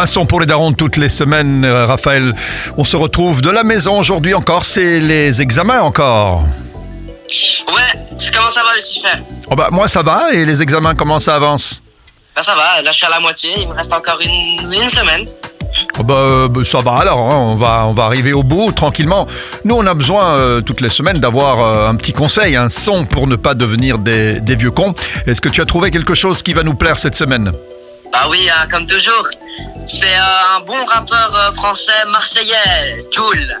Un son pour les darons toutes les semaines, euh, Raphaël. On se retrouve de la maison aujourd'hui encore, c'est les examens encore. Ouais, comment ça va Lucifer? Oh bah, moi ça va et les examens comment ça avance? Bah ça va, là je suis à la moitié, il me reste encore une, une semaine. Oh bah, euh, bah, ça va alors, hein, on, va, on va arriver au bout tranquillement. Nous on a besoin euh, toutes les semaines d'avoir euh, un petit conseil, un son pour ne pas devenir des, des vieux cons. Est-ce que tu as trouvé quelque chose qui va nous plaire cette semaine? Bah oui, hein, comme toujours. C'est euh, un bon rappeur euh, français marseillais, Joule.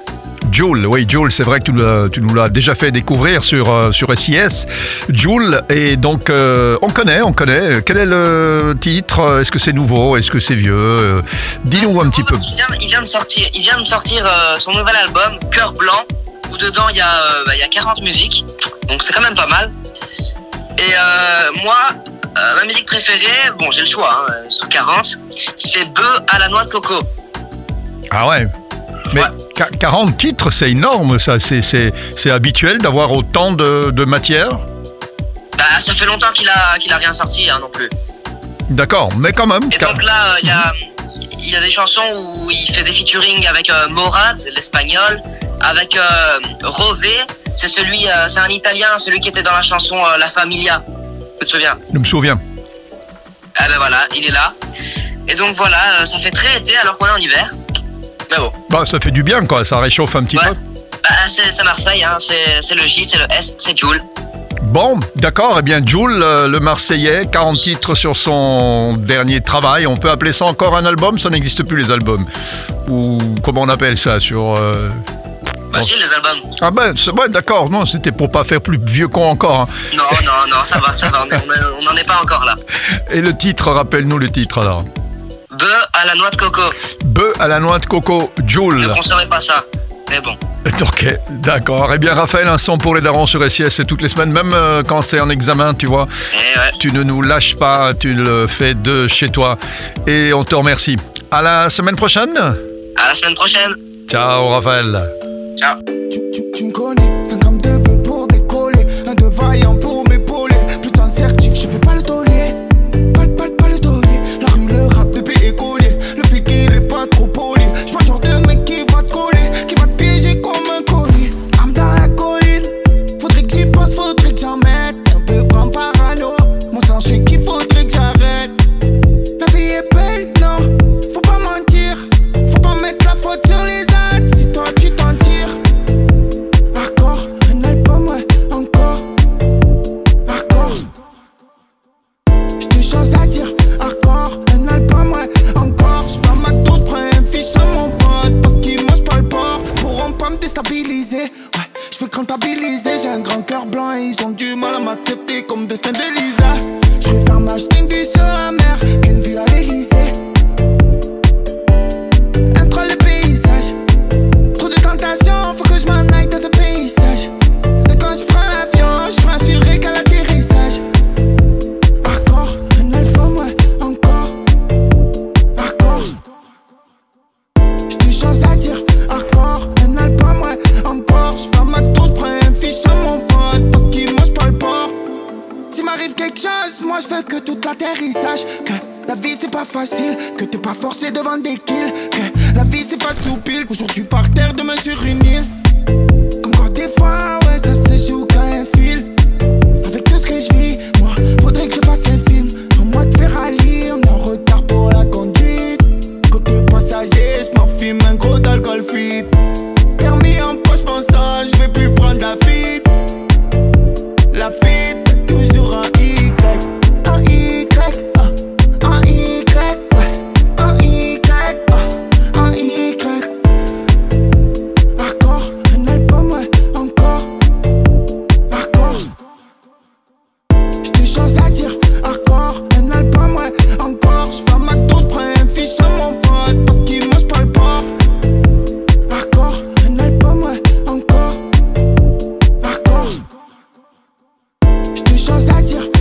Joule, oui, Joule, c'est vrai que tu, nous l'as déjà fait découvrir sur, euh, sur SIS. Joule, et donc euh, on connaît, on connaît. Quel est le titre? Est-ce que c'est nouveau? Est-ce que c'est vieux? Dis-nous un petit peu. Il vient, il vient de sortir, il vient de sortir euh, son nouvel album, Cœur Blanc, où dedans il y, a, euh, bah, il y a 40 musiques, donc c'est quand même pas mal. Et moi, euh, ma musique préférée, bon j'ai le choix, hein, euh, sur 40, c'est Bœuf à la noix de coco. Ah ouais mais Ouais. qua- 40 titres, c'est énorme, ça. C'est- habituel d'avoir autant de, de matière? Bah ça fait longtemps qu'il a, qu'il a rien sorti hein, non plus. D'accord, mais quand même. Et donc là, euh, il y, a, il y a des chansons où il fait des featuring avec euh, Morad, l'espagnol, avec euh, Rové, c'est celui, euh, c'est un Italien, celui qui était dans la chanson La Familia. Tu te souviens Je me souviens. Ah ben voilà, il est là. Et donc voilà, euh, ça fait très été alors qu'on est en hiver. Mais bon, Bah, ça fait du bien, quoi. Ça réchauffe un petit ouais. peu. Bah, c'est Marseille, hein, c'est le J, c'est le S, c'est Joule. Bon, d'accord. Eh bien, Jules, euh, le Marseillais, 40 titres sur son dernier travail. On peut appeler ça encore un album? Ça n'existe plus, les albums. Ou comment on appelle ça sur... euh, Bah Bon. si, les albums. Ah ben, c'est ouais, d'accord. Non, c'était pour pas faire plus vieux con encore. hein. Non, non, non, ça va, ça va, on n'en est pas encore là. Et le titre, rappelle-nous le titre alors. Bœuf à la noix de coco. Bœuf à la noix de coco, Ne Jules. consommez pas ça. Mais bon. Ok, d'accord. Eh bien, Raphaël, un son pour les darons sur SIS, c'est toutes les semaines, même euh, quand c'est en examen, tu vois. Eh ouais. Tu ne nous lâches pas, tu le fais de chez toi. Et on te remercie. À la semaine prochaine. À la semaine prochaine. Ciao, Raphaël. Ciao. Ouais, j'vais comptabiliser. J'ai un grand cœur blanc et ils ont du mal à m'accepter comme destin de Lisa. J'préfère m'acheter une vue sur la mer qu'une vue à l'Elysée. Veux que la vie c'est pas facile, que t'es pas forcé devant des kills, que la vie c'est pas soupile, qu'aujourd'hui par terre, demain sur une île. Comme quand des fois, J'touche à attire